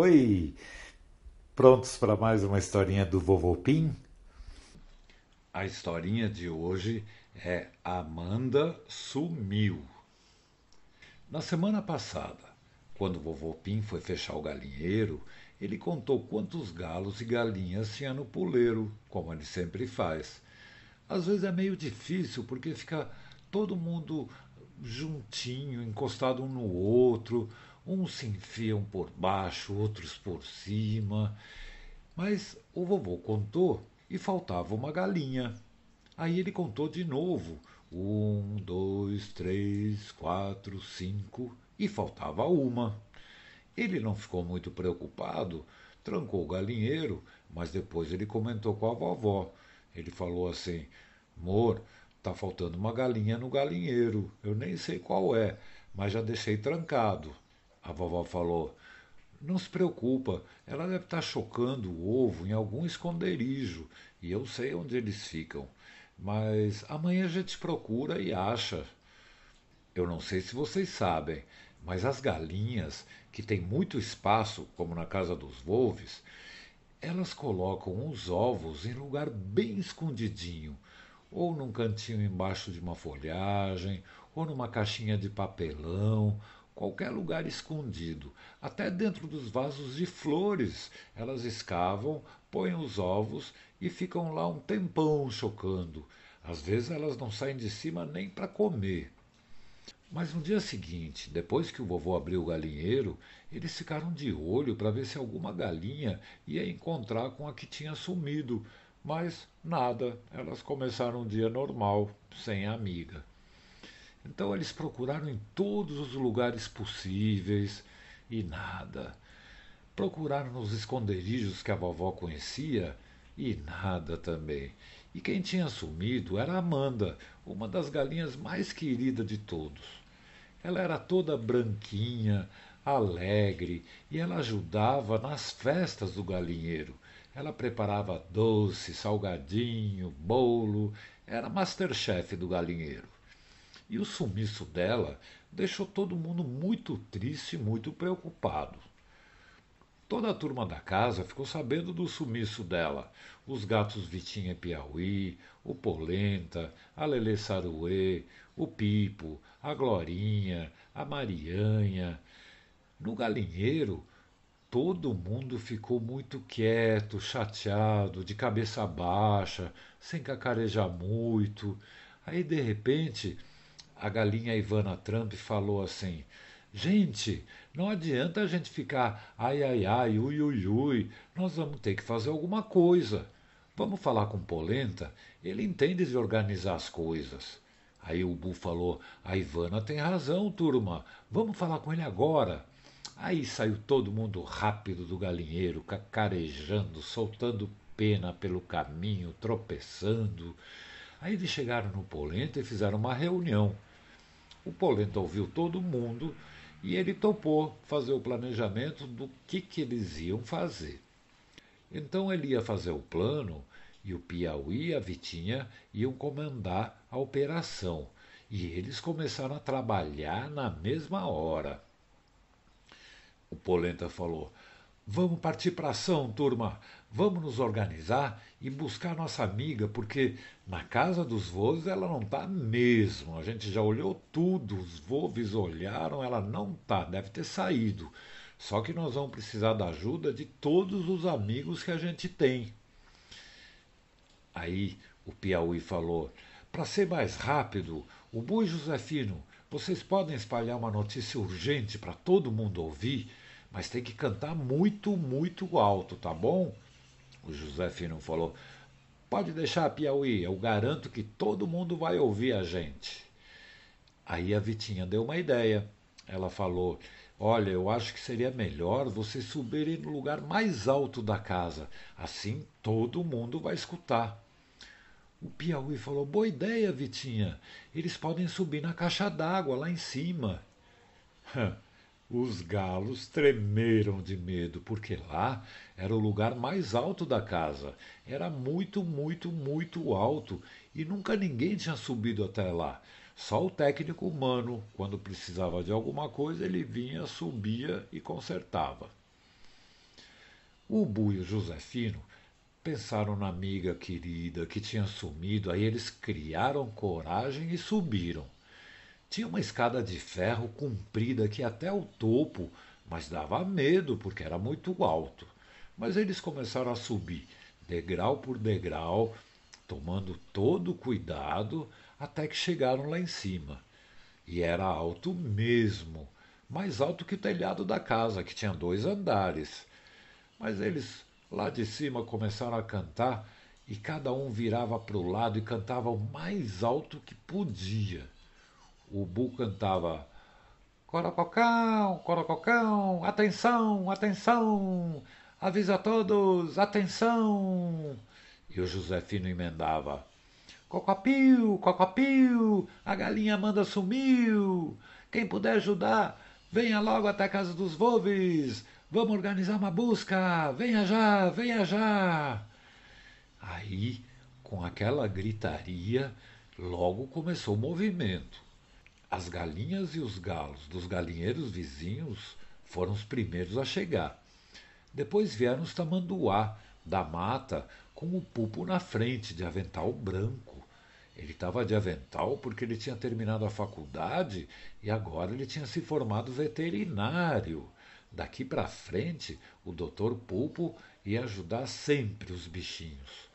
Oi! Prontos para mais uma historinha do Vovô Pim? A historinha de hoje é Amanda Sumiu. Na semana passada, quando o vovô Pim foi fechar o galinheiro, ele contou quantos galos e galinhas tinha no puleiro, como ele sempre faz. Às vezes é meio difícil porque fica todo mundo juntinho, encostado um no outro, uns se enfiam por baixo, outros por cima. Mas o vovô contou e faltava uma galinha. Aí ele contou de novo: um, dois, três, quatro, cinco, e faltava uma. Ele não ficou muito preocupado, trancou o galinheiro, mas depois ele comentou com a vovó. Ele falou assim: Amor, tá faltando uma galinha no galinheiro. Eu nem sei qual é, mas já deixei trancado. A vovó falou: Não se preocupa, ela deve estar tá chocando o ovo em algum esconderijo e eu sei onde eles ficam. Mas amanhã a gente procura e acha. Eu não sei se vocês sabem, mas as galinhas, que têm muito espaço, como na casa dos Wolves, elas colocam os ovos em lugar bem escondidinho, ou num cantinho embaixo de uma folhagem, ou numa caixinha de papelão, qualquer lugar escondido, até dentro dos vasos de flores. Elas escavam, põem os ovos e ficam lá um tempão chocando. Às vezes elas não saem de cima nem para comer. Mas no dia seguinte, depois que o vovô abriu o galinheiro, eles ficaram de olho para ver se alguma galinha ia encontrar com a que tinha sumido. Mas nada, elas começaram um dia normal, sem amiga. Então eles procuraram em todos os lugares possíveis e nada. Procuraram nos esconderijos que a vovó conhecia e nada também. E quem tinha sumido era Amanda, uma das galinhas mais queridas de todos. Ela era toda branquinha, alegre, e ela ajudava nas festas do galinheiro. Ela preparava doce, salgadinho, bolo, era masterchef do galinheiro. E o sumiço dela deixou todo mundo muito triste e muito preocupado. Toda a turma da casa ficou sabendo do sumiço dela. Os gatos Vitinha Piauí, o Polenta, a Lelê Saruê, o Pipo, a Glorinha, a Marianha. No galinheiro, todo mundo ficou muito quieto, chateado, de cabeça baixa, sem cacarejar muito. Aí, de repente, a galinha Ivana Trump falou assim: Gente, não adianta a gente ficar ai ai ai, ui ui ui, nós vamos ter que fazer alguma coisa. Vamos falar com Polenta, ele entende de organizar as coisas. Aí o Bu falou: A Ivana tem razão, turma, vamos falar com ele agora. Aí saiu todo mundo rápido do galinheiro, cacarejando, soltando pena pelo caminho, tropeçando. Aí eles chegaram no Polenta e fizeram uma reunião. O Polenta ouviu todo mundo e ele topou fazer o planejamento do que, que eles iam fazer. Então ele ia fazer o plano e o Piauí e a Vitinha iam comandar a operação. E eles começaram a trabalhar na mesma hora. O Polenta falou: Vamos partir para ação, turma. Vamos nos organizar e buscar nossa amiga, porque na casa dos vôs ela não está mesmo. A gente já olhou tudo, os vôves olharam, ela não está, deve ter saído. Só que nós vamos precisar da ajuda de todos os amigos que a gente tem. Aí o Piauí falou: para ser mais rápido, o Bui Josefino, vocês podem espalhar uma notícia urgente para todo mundo ouvir? Mas tem que cantar muito, muito alto, tá bom? O José Fino falou: Pode deixar, Piauí, eu garanto que todo mundo vai ouvir a gente. Aí a Vitinha deu uma ideia. Ela falou: Olha, eu acho que seria melhor vocês subirem no lugar mais alto da casa. Assim todo mundo vai escutar. O Piauí falou: Boa ideia, Vitinha. Eles podem subir na caixa d'água lá em cima. Os galos tremeram de medo, porque lá era o lugar mais alto da casa. Era muito, muito, muito alto e nunca ninguém tinha subido até lá. Só o técnico humano, quando precisava de alguma coisa, ele vinha, subia e consertava. O Bu e o Josefino pensaram na amiga querida que tinha sumido, aí eles criaram coragem e subiram. Tinha uma escada de ferro comprida que até o topo, mas dava medo porque era muito alto. Mas eles começaram a subir, degrau por degrau, tomando todo cuidado, até que chegaram lá em cima. E era alto mesmo, mais alto que o telhado da casa, que tinha dois andares. Mas eles lá de cima começaram a cantar e cada um virava para o lado e cantava o mais alto que podia. O Bu cantava Corococão, corococão, atenção, atenção, avisa a todos, atenção. E o Josefino emendava Cocopiu, cocopiu, a galinha manda sumiu. Quem puder ajudar, venha logo até a casa dos Volves. Vamos organizar uma busca. Venha já, venha já. Aí, com aquela gritaria, logo começou o movimento. As galinhas e os galos dos galinheiros vizinhos foram os primeiros a chegar. Depois vieram os tamanduá da mata com o pupo na frente, de avental branco. Ele estava de avental porque ele tinha terminado a faculdade e agora ele tinha se formado veterinário. Daqui para frente, o doutor Pulpo ia ajudar sempre os bichinhos.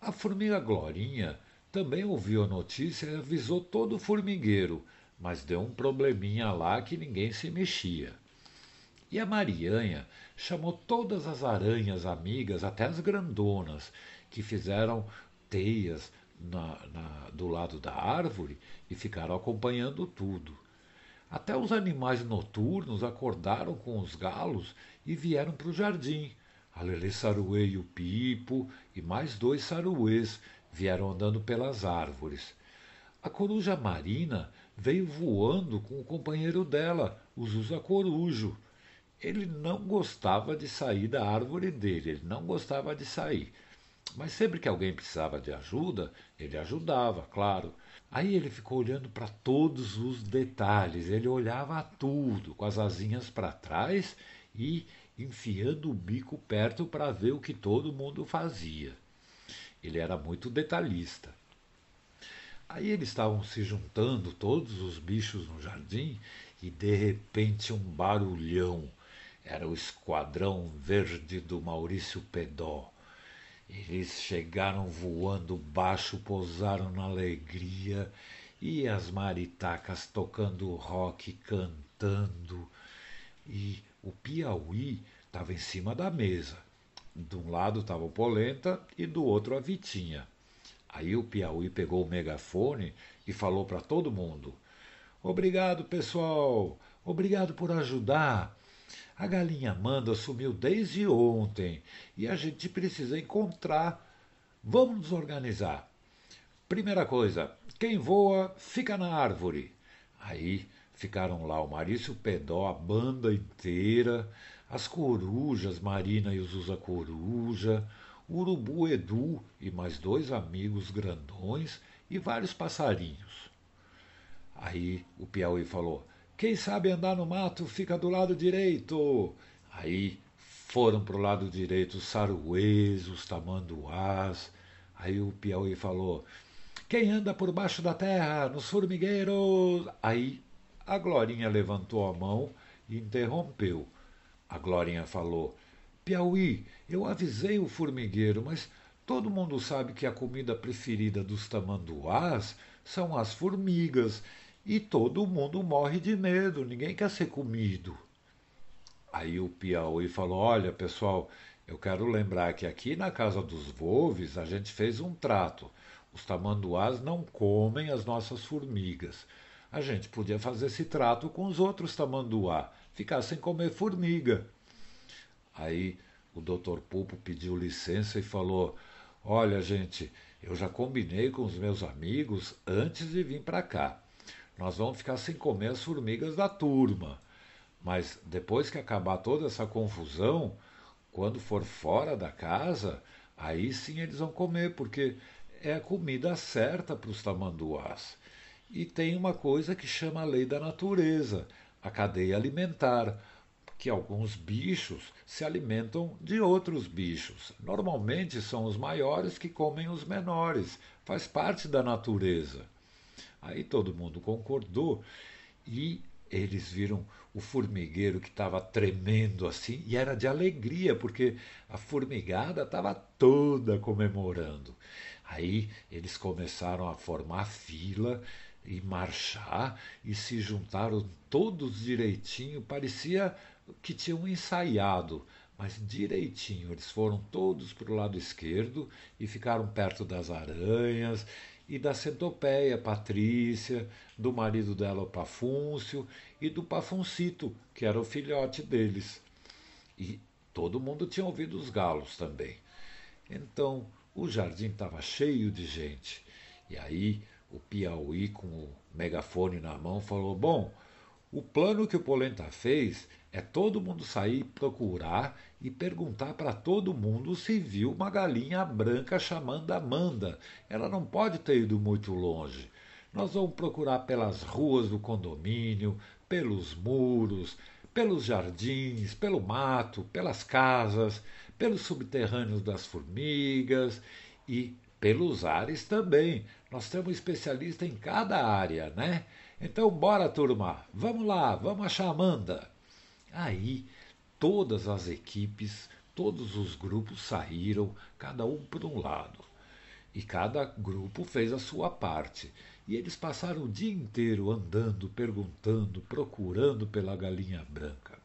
A formiga Glorinha também ouviu a notícia e avisou todo o formigueiro, mas deu um probleminha lá que ninguém se mexia. E a Marianha chamou todas as aranhas amigas, até as grandonas, que fizeram teias na, na, do lado da árvore e ficaram acompanhando tudo. Até os animais noturnos acordaram com os galos e vieram para o jardim. A Lelê Saruê e o Pipo e mais dois saruês vieram andando pelas árvores. A coruja marina veio voando com o companheiro dela, o Zusa Corujo. Ele não gostava de sair da árvore dele, ele não gostava de sair. Mas sempre que alguém precisava de ajuda, ele ajudava, claro. Aí ele ficou olhando para todos os detalhes, ele olhava tudo, com as asinhas para trás e enfiando o bico perto para ver o que todo mundo fazia. Ele era muito detalhista. Aí eles estavam se juntando, todos os bichos no jardim, e de repente um barulhão. Era o esquadrão verde do Maurício Pedó. Eles chegaram voando baixo, pousaram na alegria, e as maritacas tocando rock, cantando. E o Piauí estava em cima da mesa. De um lado estava o Polenta e do outro a Vitinha. Aí o Piauí pegou o megafone e falou para todo mundo: Obrigado, pessoal! Obrigado por ajudar! A galinha Amanda sumiu desde ontem e a gente precisa encontrar. Vamos nos organizar. Primeira coisa, quem voa fica na árvore. Aí ficaram lá o Marício Pedó, a banda inteira, as corujas, Marina e os Usa Coruja, o Urubu Edu e mais dois amigos grandões e vários passarinhos. Aí o Piauí falou: Quem sabe andar no mato fica do lado direito. Aí foram para o lado direito os saruês, os tamanduás. Aí o Piauí falou: Quem anda por baixo da terra, nos formigueiros? Aí a Glorinha levantou a mão e interrompeu. A Glorinha falou: Piauí, eu avisei o formigueiro, mas todo mundo sabe que a comida preferida dos tamanduás são as formigas e todo mundo morre de medo, ninguém quer ser comido. Aí o Piauí falou: Olha, pessoal, eu quero lembrar que aqui na casa dos Volves a gente fez um trato. Os tamanduás não comem as nossas formigas. A gente podia fazer esse trato com os outros tamanduá ficar sem comer formiga. Aí o doutor Pulpo pediu licença e falou: Olha, gente, eu já combinei com os meus amigos antes de vir para cá. Nós vamos ficar sem comer as formigas da turma. Mas depois que acabar toda essa confusão, quando for fora da casa, aí sim eles vão comer, porque é a comida certa para os tamanduás. E tem uma coisa que chama a lei da natureza a cadeia alimentar. que alguns bichos se alimentam de outros bichos. Normalmente são os maiores que comem os menores, faz parte da natureza. Aí todo mundo concordou e eles viram o formigueiro que estava tremendo assim, e era de alegria, porque a formigada estava toda comemorando. Aí eles começaram a formar fila e marchar e se juntaram todos direitinho, parecia que tinham ensaiado, mas direitinho. Eles foram todos para o lado esquerdo e ficaram perto das aranhas e da centopeia Patrícia, do marido dela, o Pafúncio, e do Pafuncito, que era o filhote deles. E todo mundo tinha ouvido os galos também. Então o jardim estava cheio de gente. E aí o Piauí, com o megafone na mão, falou: Bom, o plano que o Polenta fez é todo mundo sair procurar e perguntar para todo mundo se viu uma galinha branca chamando Amanda. Ela não pode ter ido muito longe. Nós vamos procurar pelas ruas do condomínio, pelos muros, pelos jardins, pelo mato, pelas casas, pelos subterrâneos das formigas e pelos ares também. Nós temos especialista em cada área, né? Então, bora, turma, vamos lá, vamos achar Amanda. Aí, todas as equipes, todos os grupos saíram, cada um por um lado. E cada grupo fez a sua parte. E eles passaram o dia inteiro andando, perguntando, procurando pela galinha branca.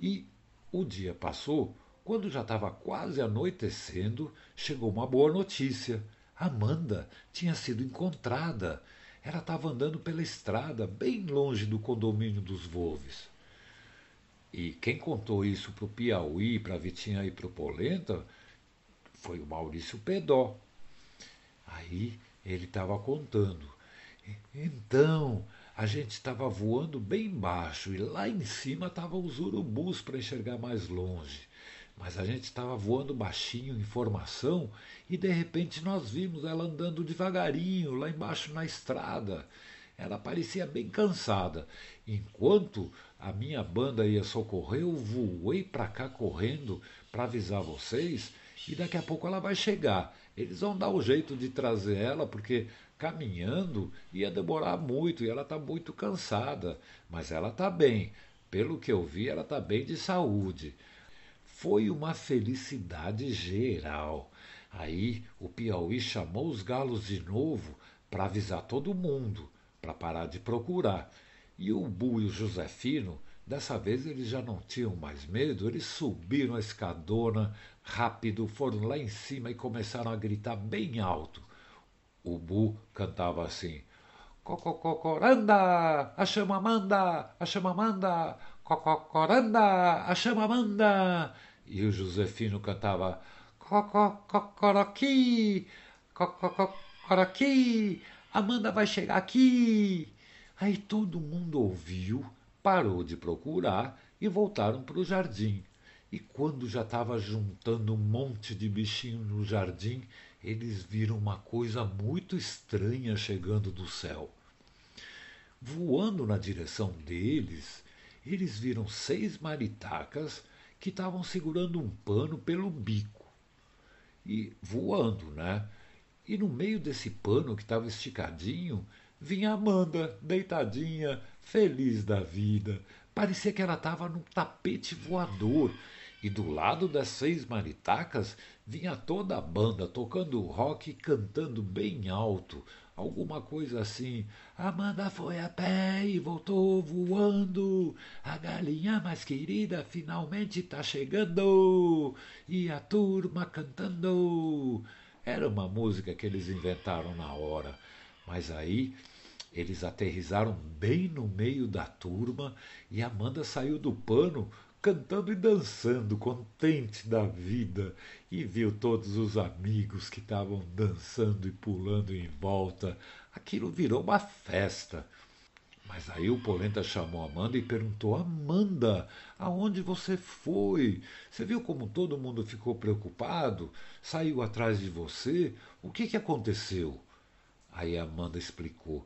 E o dia passou, quando já estava quase anoitecendo, chegou uma boa notícia. Amanda tinha sido encontrada. Ela estava andando pela estrada, bem longe do condomínio dos Volves. E quem contou isso para o Piauí, para a Vitinha e para o Polenta foi o Maurício Pedó. Aí ele estava contando. Então, a gente estava voando bem baixo e lá em cima estavam os urubus para enxergar mais longe. Mas a gente estava voando baixinho em formação e de repente nós vimos ela andando devagarinho lá embaixo na estrada. Ela parecia bem cansada. Enquanto a minha banda ia socorrer, eu voei para cá correndo para avisar vocês e daqui a pouco ela vai chegar. Eles vão dar o jeito de trazer ela, porque caminhando ia demorar muito e ela está muito cansada. Mas ela está bem. Pelo que eu vi, ela está bem de saúde. Foi uma felicidade geral. Aí o Piauí chamou os galos de novo para avisar todo mundo, para parar de procurar. E o Bu e o Josefino, dessa vez eles já não tinham mais medo, eles subiram a escadona rápido, foram lá em cima e começaram a gritar bem alto. O Bu cantava assim: Cococoranda, a chama manda, a chama manda, cococoranda, a chama manda. E o Josefino cantava: Cococoroqui, cococoroqui, Amanda vai chegar aqui. Aí todo mundo ouviu, parou de procurar e voltaram para o jardim. E quando já estava juntando um monte de bichinho no jardim, eles viram uma coisa muito estranha chegando do céu. Voando na direção deles, eles viram seis maritacas que estavam segurando um pano pelo bico e voando, né? E no meio desse pano que estava esticadinho, vinha Amanda, deitadinha, feliz da vida. Parecia que ela estava num tapete voador. E do lado das seis maritacas vinha toda a banda tocando rock e cantando bem alto. Alguma coisa assim. Amanda foi a pé e voltou voando. A galinha mais querida finalmente tá chegando. E a turma cantando. Era uma música que eles inventaram na hora. Mas aí eles aterrizaram bem no meio da turma e Amanda saiu do pano cantando e dançando, contente da vida, e viu todos os amigos que estavam dançando e pulando em volta. Aquilo virou uma festa. Mas aí o Polenta chamou Amanda e perguntou: Amanda, aonde você foi? Você viu como todo mundo ficou preocupado? Saiu atrás de você? O que, que aconteceu? Aí Amanda explicou: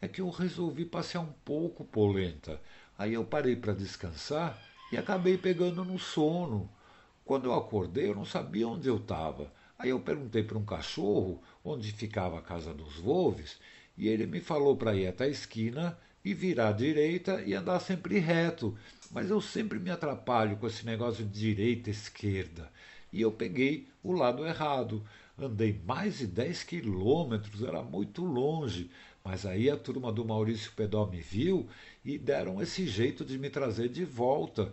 É que eu resolvi passear um pouco, Polenta. Aí eu parei para descansar e acabei pegando no sono. Quando eu acordei, eu não sabia onde eu estava. Aí eu perguntei para um cachorro onde ficava a casa dos Wolves e ele me falou para ir até a esquina e virar à direita e andar sempre reto. Mas eu sempre me atrapalho com esse negócio de direita esquerda. E eu peguei o lado errado. Andei mais de 10 quilômetros, era muito longe. Mas aí a turma do Maurício Pedó me viu e deram esse jeito de me trazer de volta.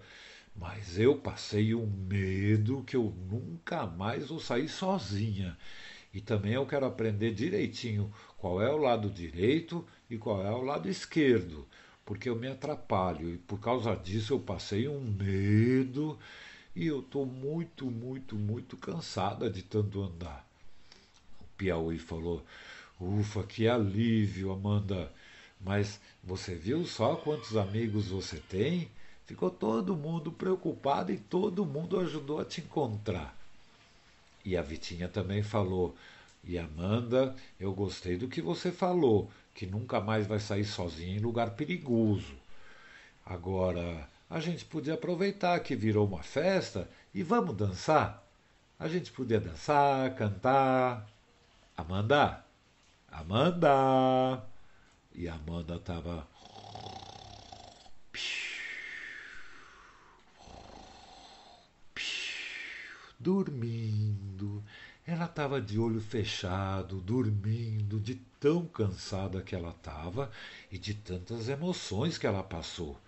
Mas eu passei um medo que eu nunca mais vou sair sozinha. E também eu quero aprender direitinho qual é o lado direito e qual é o lado esquerdo, porque eu me atrapalho e por causa disso eu passei um medo e eu estou muito, muito, muito cansada de tanto andar. O Piauí falou: Ufa, que alívio, Amanda. Mas você viu só quantos amigos você tem? Ficou todo mundo preocupado e todo mundo ajudou a te encontrar. E a Vitinha também falou: E Amanda, eu gostei do que você falou, que nunca mais vai sair sozinha em lugar perigoso. Agora, a gente podia aproveitar que virou uma festa e vamos dançar? A gente podia dançar, cantar. Amanda, Amanda! E a Amanda estava dormindo. Ela estava de olho fechado, dormindo, de tão cansada que ela estava e de tantas emoções que ela passou.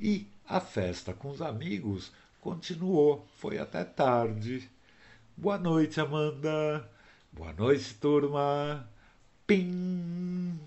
E a festa com os amigos continuou, foi até tarde. Boa noite, Amanda. Boa noite, turma. Bing.